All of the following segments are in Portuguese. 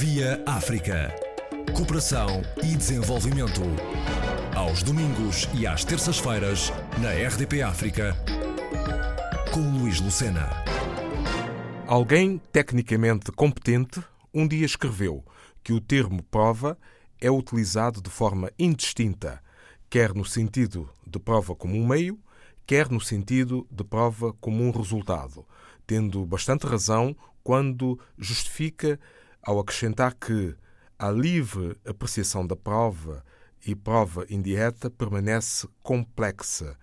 Via África. Cooperação e desenvolvimento. Aos domingos e às terças-feiras, na RDP África, com Luís Lucena. Alguém tecnicamente competente um dia escreveu que o termo prova é utilizado de forma indistinta, quer no sentido de prova como um meio, quer no sentido de prova como um resultado, tendo bastante razão quando justifica ao acrescentar que a livre apreciação da prova e prova indireta permanece complexa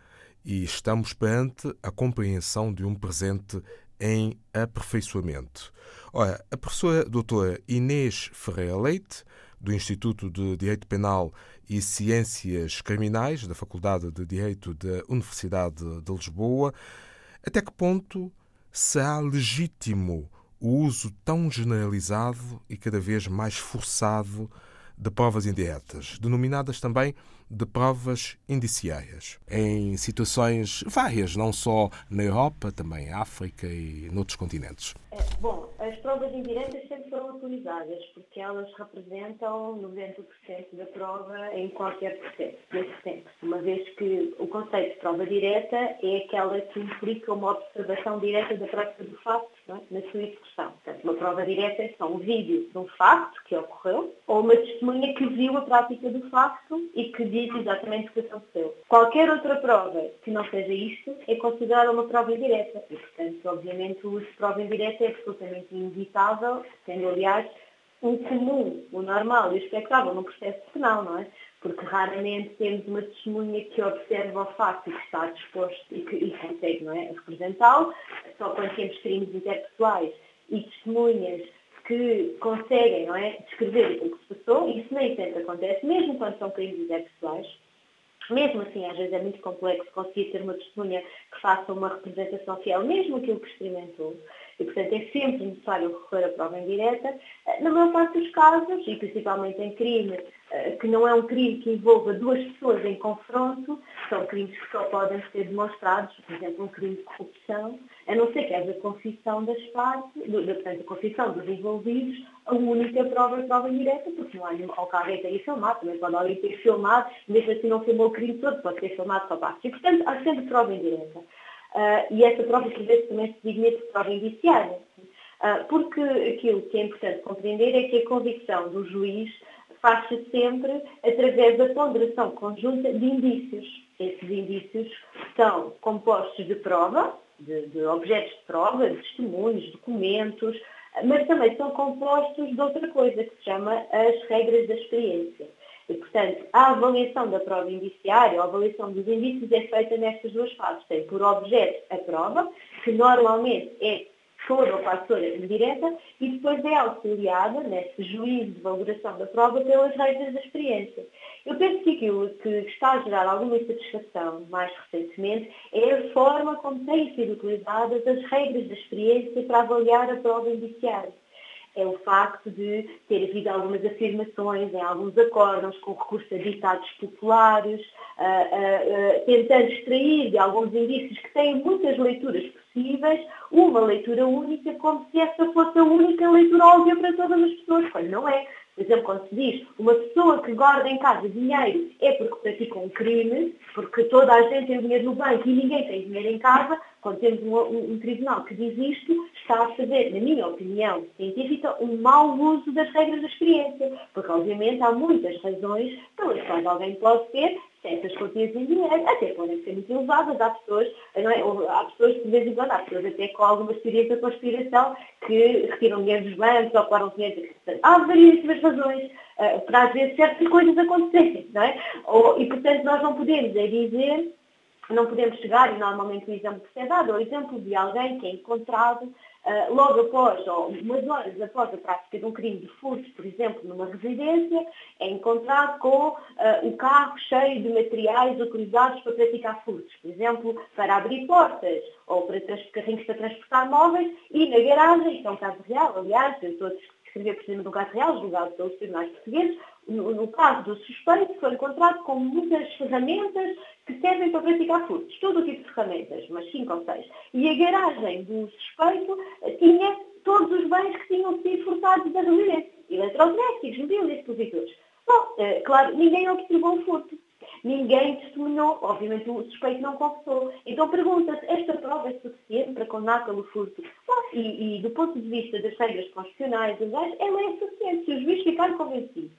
e estamos perante a compreensão de um presente em aperfeiçoamento. Ora, a professora doutora Inês Ferreira Leite, do Instituto de Direito Penal e Ciências Criminais da Faculdade de Direito da Universidade de Lisboa, até que ponto será legítimo o uso tão generalizado e cada vez mais forçado de provas indiretas, denominadas também de provas indiciárias, em situações várias, não só na Europa, também em África e noutros continentes. É, bom, as provas indiretas sempre foram utilizadas, porque elas representam 90% da prova em qualquer processo, desde sempre. Uma vez que o conceito de prova direta é aquela que implica uma observação direta da prática do facto é? na sua execução. Portanto, uma prova direta é só um vídeo de um facto que ocorreu, ou uma testemunha que viu a prática do facto e que diz exatamente o que aconteceu. Qualquer outra prova que não seja isto é considerada uma prova indireta. E, portanto, obviamente, o uso de prova indireta é absolutamente inevitável, tendo, aliás, um comum, o normal e o expectável num processo penal, não é? Porque raramente temos uma testemunha que observa o facto e que está disposto e que e consegue não é, representá-lo, só quando temos crimes interpessoais e testemunhas que conseguem não é, descrever o que se passou, isso nem sempre acontece, mesmo quando são crimes interpessoais. Mesmo assim, às vezes é muito complexo conseguir ter uma testemunha que faça uma representação fiel, mesmo aquilo que experimentou. E, portanto, é sempre necessário recorrer à prova indireta. Na maior parte dos casos, e principalmente em crime, eh, que não é um crime que envolva duas pessoas em confronto, são crimes que só podem ser demonstrados, por exemplo, um crime de corrupção, a não ser que haja confissão das partes, portanto, a confissão dos envolvidos, a única prova é prova indireta, porque não há nenhum, ou que alguém tenha filmado, também pode alguém ter filmado, mesmo assim não filmou o crime todo, pode ter filmado só parte. E, portanto, há sempre prova indireta. Uh, e essa prova, por vezes, também se designa por prova indiciária. Uh, porque aquilo que é importante compreender é que a convicção do juiz faz-se sempre através da ponderação conjunta de indícios. Esses indícios são compostos de prova, de, de objetos de prova, de testemunhos, documentos, mas também são compostos de outra coisa que se chama as regras da experiência. E, portanto, a avaliação da prova indiciária, a avaliação dos indícios é feita nestas duas fases. Tem por objeto a prova, que normalmente é quase toda indireta, e depois é auxiliada, nesse juízo de valoração da prova, pelas regras da experiência. Eu penso que aquilo que está a gerar alguma insatisfação mais recentemente é a forma como têm sido utilizadas as regras da experiência para avaliar a prova indiciária é o facto de ter havido algumas afirmações em alguns acordos com recurso a ditados populares, uh, uh, uh, tentando extrair de alguns indícios que têm muitas leituras possíveis, uma leitura única, como se essa fosse a única leitura óbvia para todas as pessoas, quando não é. Por exemplo, quando se diz uma pessoa que guarda em casa dinheiro é porque pratica um crime, porque toda a gente tem dinheiro no banco e ninguém tem dinheiro em casa, quando temos um, um, um, tribunal que diz isto, está a fazer, na minha opinião científica, um mau uso das regras da experiência. Porque, obviamente, há muitas razões pelas quais alguém pode ter certas quantias em dinheiro, até podem ser muito elevadas. Há pessoas, não é? há pessoas que, de vez em quando, há pessoas até com algumas teorias da conspiração que retiram dinheiro dos bancos ou guardam dinheiro. Há variedíssimas razões uh, para, às vezes, certas coisas acontecerem, não é? Ou, e, portanto, nós não podemos é dizer não podemos chegar, e normalmente o exemplo que se é dado, o exemplo de alguém que é encontrado uh, logo após, ou umas horas após a prática de um crime de furto, por exemplo, numa residência, é encontrado com uh, o carro cheio de materiais utilizados para praticar furtos, por exemplo, para abrir portas ou para carrinhos para transportar móveis, e na garagem, isto é um caso real, aliás, eu estou a descrever por cima de um caso real, julgado pelos tribunais portugueses, no, no, caso do suspeito, foi encontrado com muitas ferramentas que servem para praticar furtos, todo o tipo de ferramentas, mas cinco ou seis. E a garagem do suspeito tinha todos os bens que tinham sido furtados da residência. eletrodomésticos, mobília, expositores. Bom, claro, ninguém observou o furto. Ninguém testemunhou, obviamente o suspeito não confessou. Então pergunta-se, esta prova é suficiente para condenar pelo furto? Bom, e, e, do ponto de vista das regras constitucionais, ela é suficiente. Se o juiz ficar convencido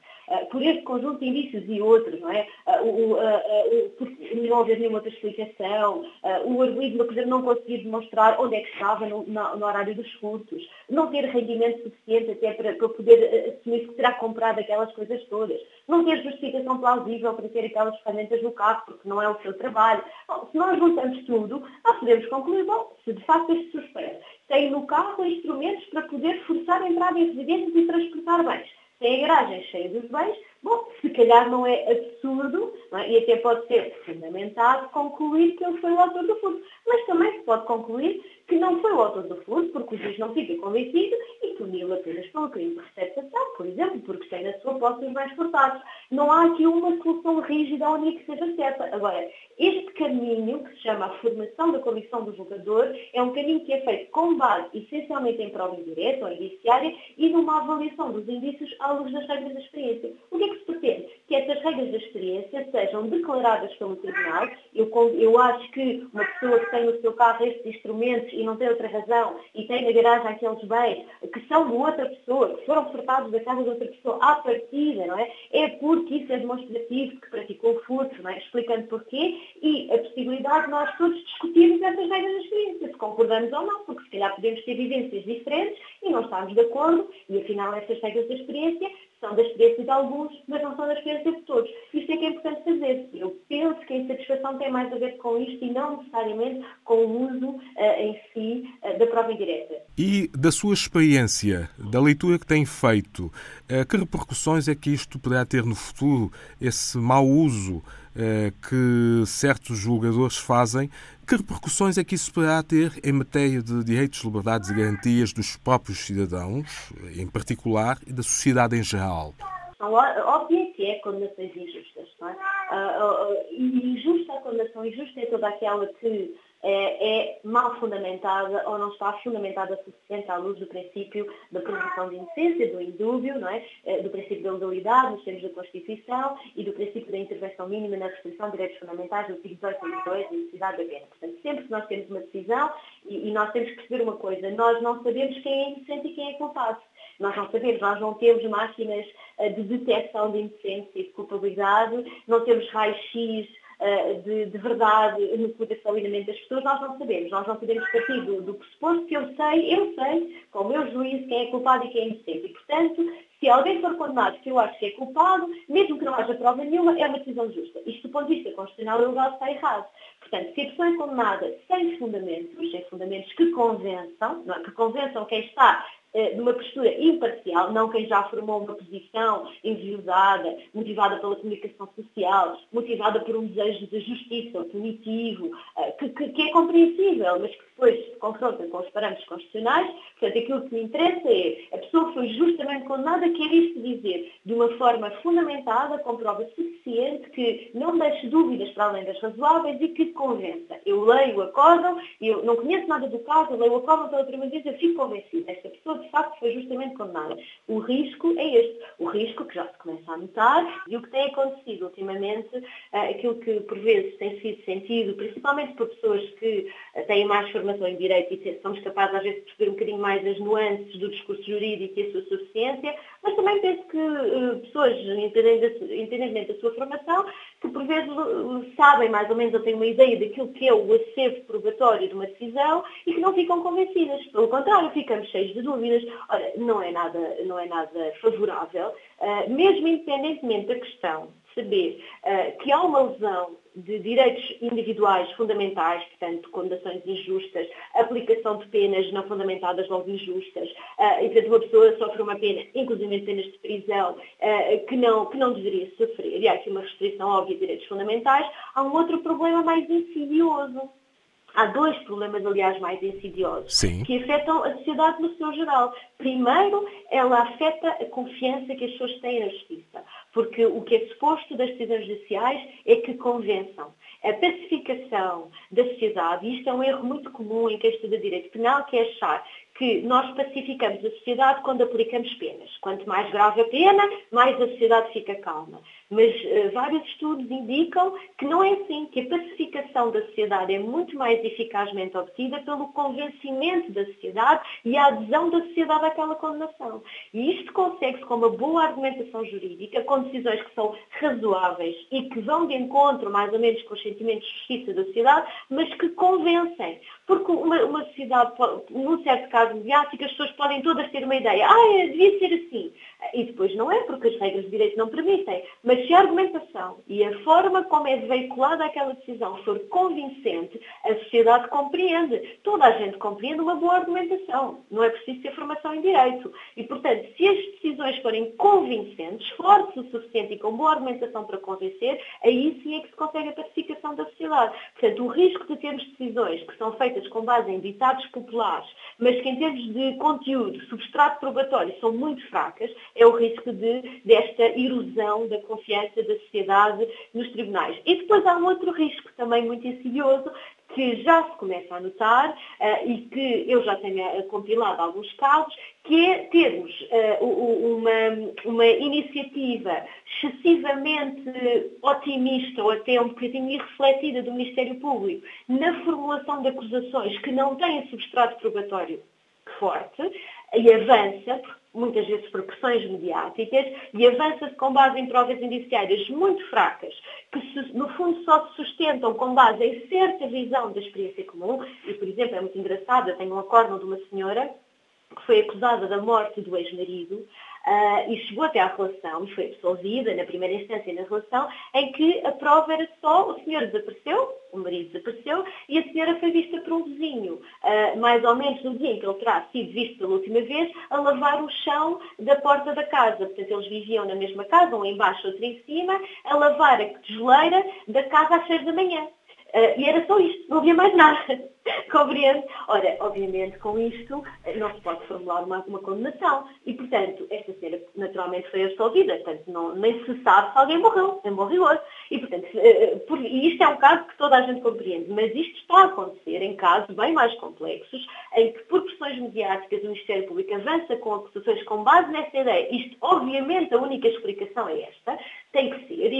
por este conjunto de indícios e outros, não é? Uh, uh, uh, não haver nenhuma outra explicação, o arguído, por exemplo, não conseguir demonstrar onde é que estava no, no, no, horário dos furtos, não ter rendimento suficiente até para, para poder assumir que terá comprado aquelas coisas todas, não ter justificação plausível para ter aquelas ferramentas no carro, porque não é o seu trabalho. Bom, se nós juntamos tudo, nós podemos concluir, bom, se de facto este suspeito tem no carro instrumentos para poder forçar a entrada em residências e transportar bens, tem a garagem cheia dos bens, bom, se calhar não é absurdo, não é? e até pode ser fundamentado, concluir que ele foi o autor do furto. Mas também se pode concluir que não foi o autor do furto, porque o juiz não fica convencido e puni-lo apenas pelo crime de receptação, por exemplo, porque tem na sua posse os bens furtados. Não há aqui uma solução rígida única que seja certa. Agora, este caminho, que se chama a formação da comissão do julgador, é um caminho que é feito com base essencialmente em prova indireta ou indiciária e numa avaliação dos indícios à luz das regras da experiência. O que é que se pretende? Que essas regras da experiência sejam declaradas pelo tribunal. Eu, eu acho que uma pessoa que tem no seu carro estes instrumentos e não tem outra razão e tem na garagem aqueles bens que são de outra pessoa, que foram furtados da casa de outra pessoa à partida, não é? É porque isso é demonstrativo que praticou furto, não é? Explicando porquê e a possibilidade de nós todos discutirmos essas regras da experiência, se concordamos ou não, porque se calhar podemos ter vivências diferentes e não estamos de acordo e afinal essas regras da experiência são da experiência de alguns, mas não são da experiência de todos. Isto é que é importante fazer. Eu penso que a insatisfação tem mais a ver com isto e não necessariamente com o uso uh, em si uh, da prova indireta. E da sua experiência, da leitura que tem feito, uh, que repercussões é que isto poderá ter no futuro, esse mau uso que certos julgadores fazem que repercussões é que isso poderá ter em matéria de direitos, liberdades e garantias dos próprios cidadãos, em particular, e da sociedade em geral? Óbvio que é condenações injustas. Não é? Uh, uh, injusta a condenação injusta é toda aquela que é, é, mal fundamentada ou não está fundamentada suficiente à luz do princípio da presunção de inocência, do indúbio, não é? Eh, do princípio da legalidade nos termos da Constituição e do princípio da intervenção mínima na restrição de direitos fundamentais do artigo 18 e 2 e necessidade da pena. Portanto, sempre que nós temos uma decisão, e, e nós temos que perceber uma coisa, nós não sabemos quem é inocente e quem é culpado. Nós não sabemos, nós não temos máquinas eh, de detecção de inocência e de culpabilidade, não temos raios-x de, de, verdade no coração e na mente das pessoas, nós não sabemos. Nós não podemos partir do, do pressuposto que eu sei, eu sei, com o meu juízo, quem é culpado e quem é inocente. E, portanto, se alguém for condenado que eu acho que é culpado, mesmo que não haja prova nenhuma, é uma decisão justa. Isto do ponto de vista constitucional e legal está errado. Portanto, se a pessoa é condenada sem fundamentos, sem fundamentos que convençam, não é? que convençam quem está eh, de uma postura imparcial, não quem já formou uma posição enviosada, motivada pela comunicação social, motivada por um desejo de justiça punitivo, eh, que, que, que, é compreensível, mas que depois se confronta com os parâmetros constitucionais. Portanto, aquilo que me interessa é a pessoa foi justamente condenada, quer isto dizer, de uma forma fundamentada, com prova suficiente, que não deixe dúvidas para além das razoáveis e que convença. Eu leio o acórdão, eu não conheço nada do caso, eu leio o acórdão pela primeira vez, eu fico convencida. Esta pessoa de facto foi justamente condenada. O risco é este, o risco que já se começa a notar e o que tem acontecido ultimamente, eh, aquilo que por vezes tem sido sentido, principalmente por pessoas que eh, têm mais formação em direito e somos capazes às vezes de perceber um bocadinho mais as nuances do discurso jurídico e a sua suficiência, mas também penso que uh, pessoas, independentemente da sua formação, que por vezes sabem mais ou menos ou têm uma ideia daquilo que é o acervo probatório de uma decisão e que não ficam convencidas. Pelo contrário, ficamos cheios de dúvidas. Ora, não é nada, não é nada favorável, uh, mesmo independentemente da questão saber uh, que há uma lesão de direitos individuais fundamentais, portanto, condenações injustas, aplicação de penas não fundamentadas logo injustas, uh, e portanto uma pessoa sofre uma pena, inclusive penas de prisão, uh, que, não, que não deveria sofrer, e há aqui uma restrição óbvia de direitos fundamentais, há um outro problema mais insidioso. Há dois problemas, aliás, mais insidiosos, Sim. que afetam a sociedade no seu geral. Primeiro, ela afeta a confiança que as pessoas têm na justiça porque o que é suposto das decisões judiciais é que convençam. A pacificação da sociedade, e isto é um erro muito comum em quem estuda direito penal, que é achar que nós pacificamos a sociedade quando aplicamos penas. Quanto mais grave a pena, mais a sociedade fica calma. Mas uh, vários estudos indicam que não é assim, que a pacificação da sociedade é muito mais eficazmente obtida pelo convencimento da sociedade e a adesão da sociedade àquela condenação. E isto consegue-se com uma boa argumentação jurídica, com decisões que são razoáveis e que vão de encontro mais ou menos com os sentimentos de justiça da sociedade, mas que convencem. Porque uma, uma sociedade, num certo caso mediático, as pessoas podem todas ter uma ideia, ah, é, devia ser assim. E depois não é, porque as regras de direito não permitem. Mas se a argumentação e a forma como é veiculada aquela decisão for convincente, a sociedade compreende. Toda a gente compreende uma boa argumentação. Não é preciso ter formação em direito. E, portanto, se as decisões forem convincentes, fortes o suficiente e com boa argumentação para convencer, aí sim é que se consegue a pacificação da sociedade. Portanto, o risco de termos decisões que são feitas com base em ditados populares, mas que em termos de conteúdo, substrato probatório, são muito fracas, é o risco de, desta erosão da confiança da sociedade nos tribunais. E depois há um outro risco também muito insidioso, que já se começa a notar uh, e que eu já tenho uh, compilado alguns casos, que é termos uh, uma, uma iniciativa excessivamente otimista ou até um bocadinho irrefletida do Ministério Público na formulação de acusações que não têm substrato probatório forte e avança, muitas vezes por pressões mediáticas, e avança-se com base em provas indiciárias muito fracas, que no fundo só se sustentam com base em certa visão da experiência comum, e por exemplo, é muito engraçado, eu tenho um acórdão de uma senhora que foi acusada da morte do ex-marido, Uh, e chegou até à relação, foi absolvida na primeira instância na relação, em que a prova era só o senhor desapareceu, o marido desapareceu, e a senhora foi vista por um vizinho, uh, mais ou menos no dia em que ele terá sido visto pela última vez, a lavar o chão da porta da casa. Portanto, eles viviam na mesma casa, um embaixo, outro em cima, a lavar a tijoleira da casa às seis da manhã. Uh, e era só isto, não havia mais nada. Compreende? Ora, obviamente, com isto eh, não se pode formular uma, uma condenação. E, portanto, esta senhora naturalmente foi absolvida. Portanto, não, nem se sabe se alguém morreu, em bom rigor. E, portanto, uh, por, e isto é um caso que toda a gente compreende. Mas isto está a acontecer em casos bem mais complexos, em que, por pressões mediáticas, o Ministério Público avança com acusações com base nessa ideia. Isto, obviamente, a única explicação é esta.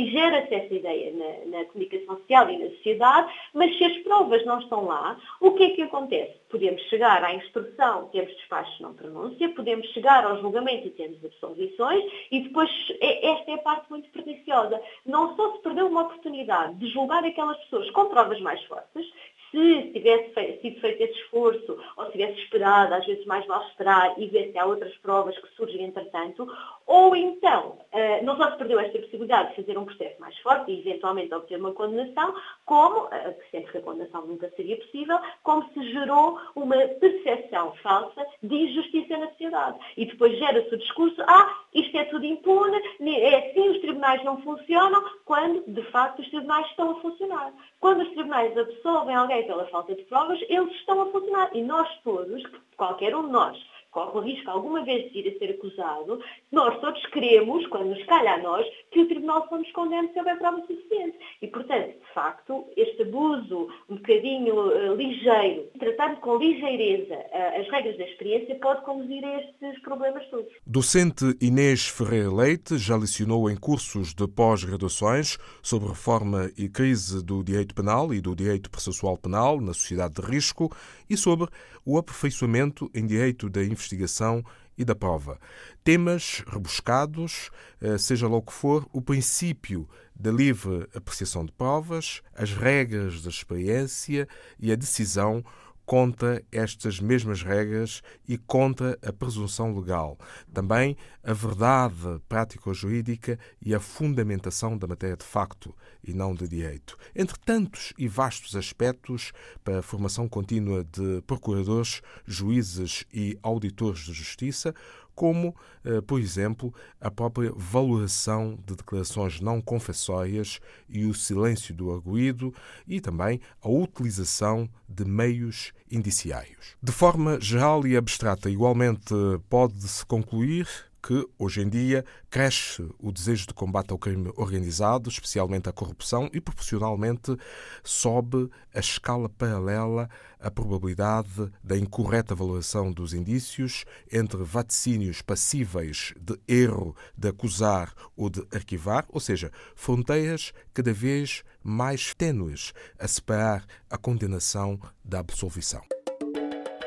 E gera-se essa ideia na, na comunicação social e na sociedade, mas se as provas não estão lá, o que é que acontece? Podemos chegar à instrução, temos despachos não pronúncia, podemos chegar ao julgamento e temos absolvições, e depois é, esta é a parte muito perniciosa. Não só se perdeu uma oportunidade de julgar aquelas pessoas com provas mais fortes, se tivesse sido feito esse esforço, ou se tivesse esperado, às vezes mais vale esperar e ver se há outras provas que surgem entretanto, ou então, uh, não só se perdeu esta possibilidade de fazer um processo mais forte e eventualmente obter uma condenação, como, uh, sempre que a condenação nunca seria possível, como se gerou uma percepção falsa de injustiça na sociedade. E depois gera-se o discurso, ah, isto é tudo impune, é assim, os tribunais não funcionam, quando, de facto, os tribunais estão a funcionar. Quando os tribunais absolvem alguém pela falta de provas, eles estão a funcionar. E nós todos, qualquer um de nós, corre o risco alguma vez de ir a ser acusado, nós todos queremos, quando nos calha a nós, que o Tribunal só nos condene se houver prova suficiente. E, portanto, de facto, este abuso um bocadinho uh, ligeiro, tratando com ligeireza uh, as regras da experiência, pode conduzir a estes problemas todos. Docente Inês Ferreira Leite já lecionou em cursos de pós-graduações sobre reforma e crise do direito penal e do direito processual penal na sociedade de risco e sobre o aperfeiçoamento em direito da investigação e da prova. Temas rebuscados, eh, seja lá o que for, o princípio da livre apreciação de provas, as regras da experiência e a decisão contra estas mesmas regras e contra a presunção legal. Também a verdade prático-jurídica e a fundamentação da matéria de facto e não de direito. Entre tantos e vastos aspectos para a formação contínua de procuradores, juízes e auditores de justiça, como, eh, por exemplo, a própria valoração de declarações não confessórias e o silêncio do arguído e também a utilização de meios indiciários. De forma geral e abstrata, igualmente pode-se concluir que, hoje em dia, cresce o desejo de combate ao crime organizado, especialmente à corrupção, e proporcionalmente sobe a escala paralela a probabilidade da incorreta valoração dos indícios entre vaticínios passíveis de erro de acusar ou de arquivar, ou seja, fronteiras cada vez mais tênues a separar a condenação da absolvição.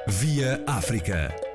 Via África.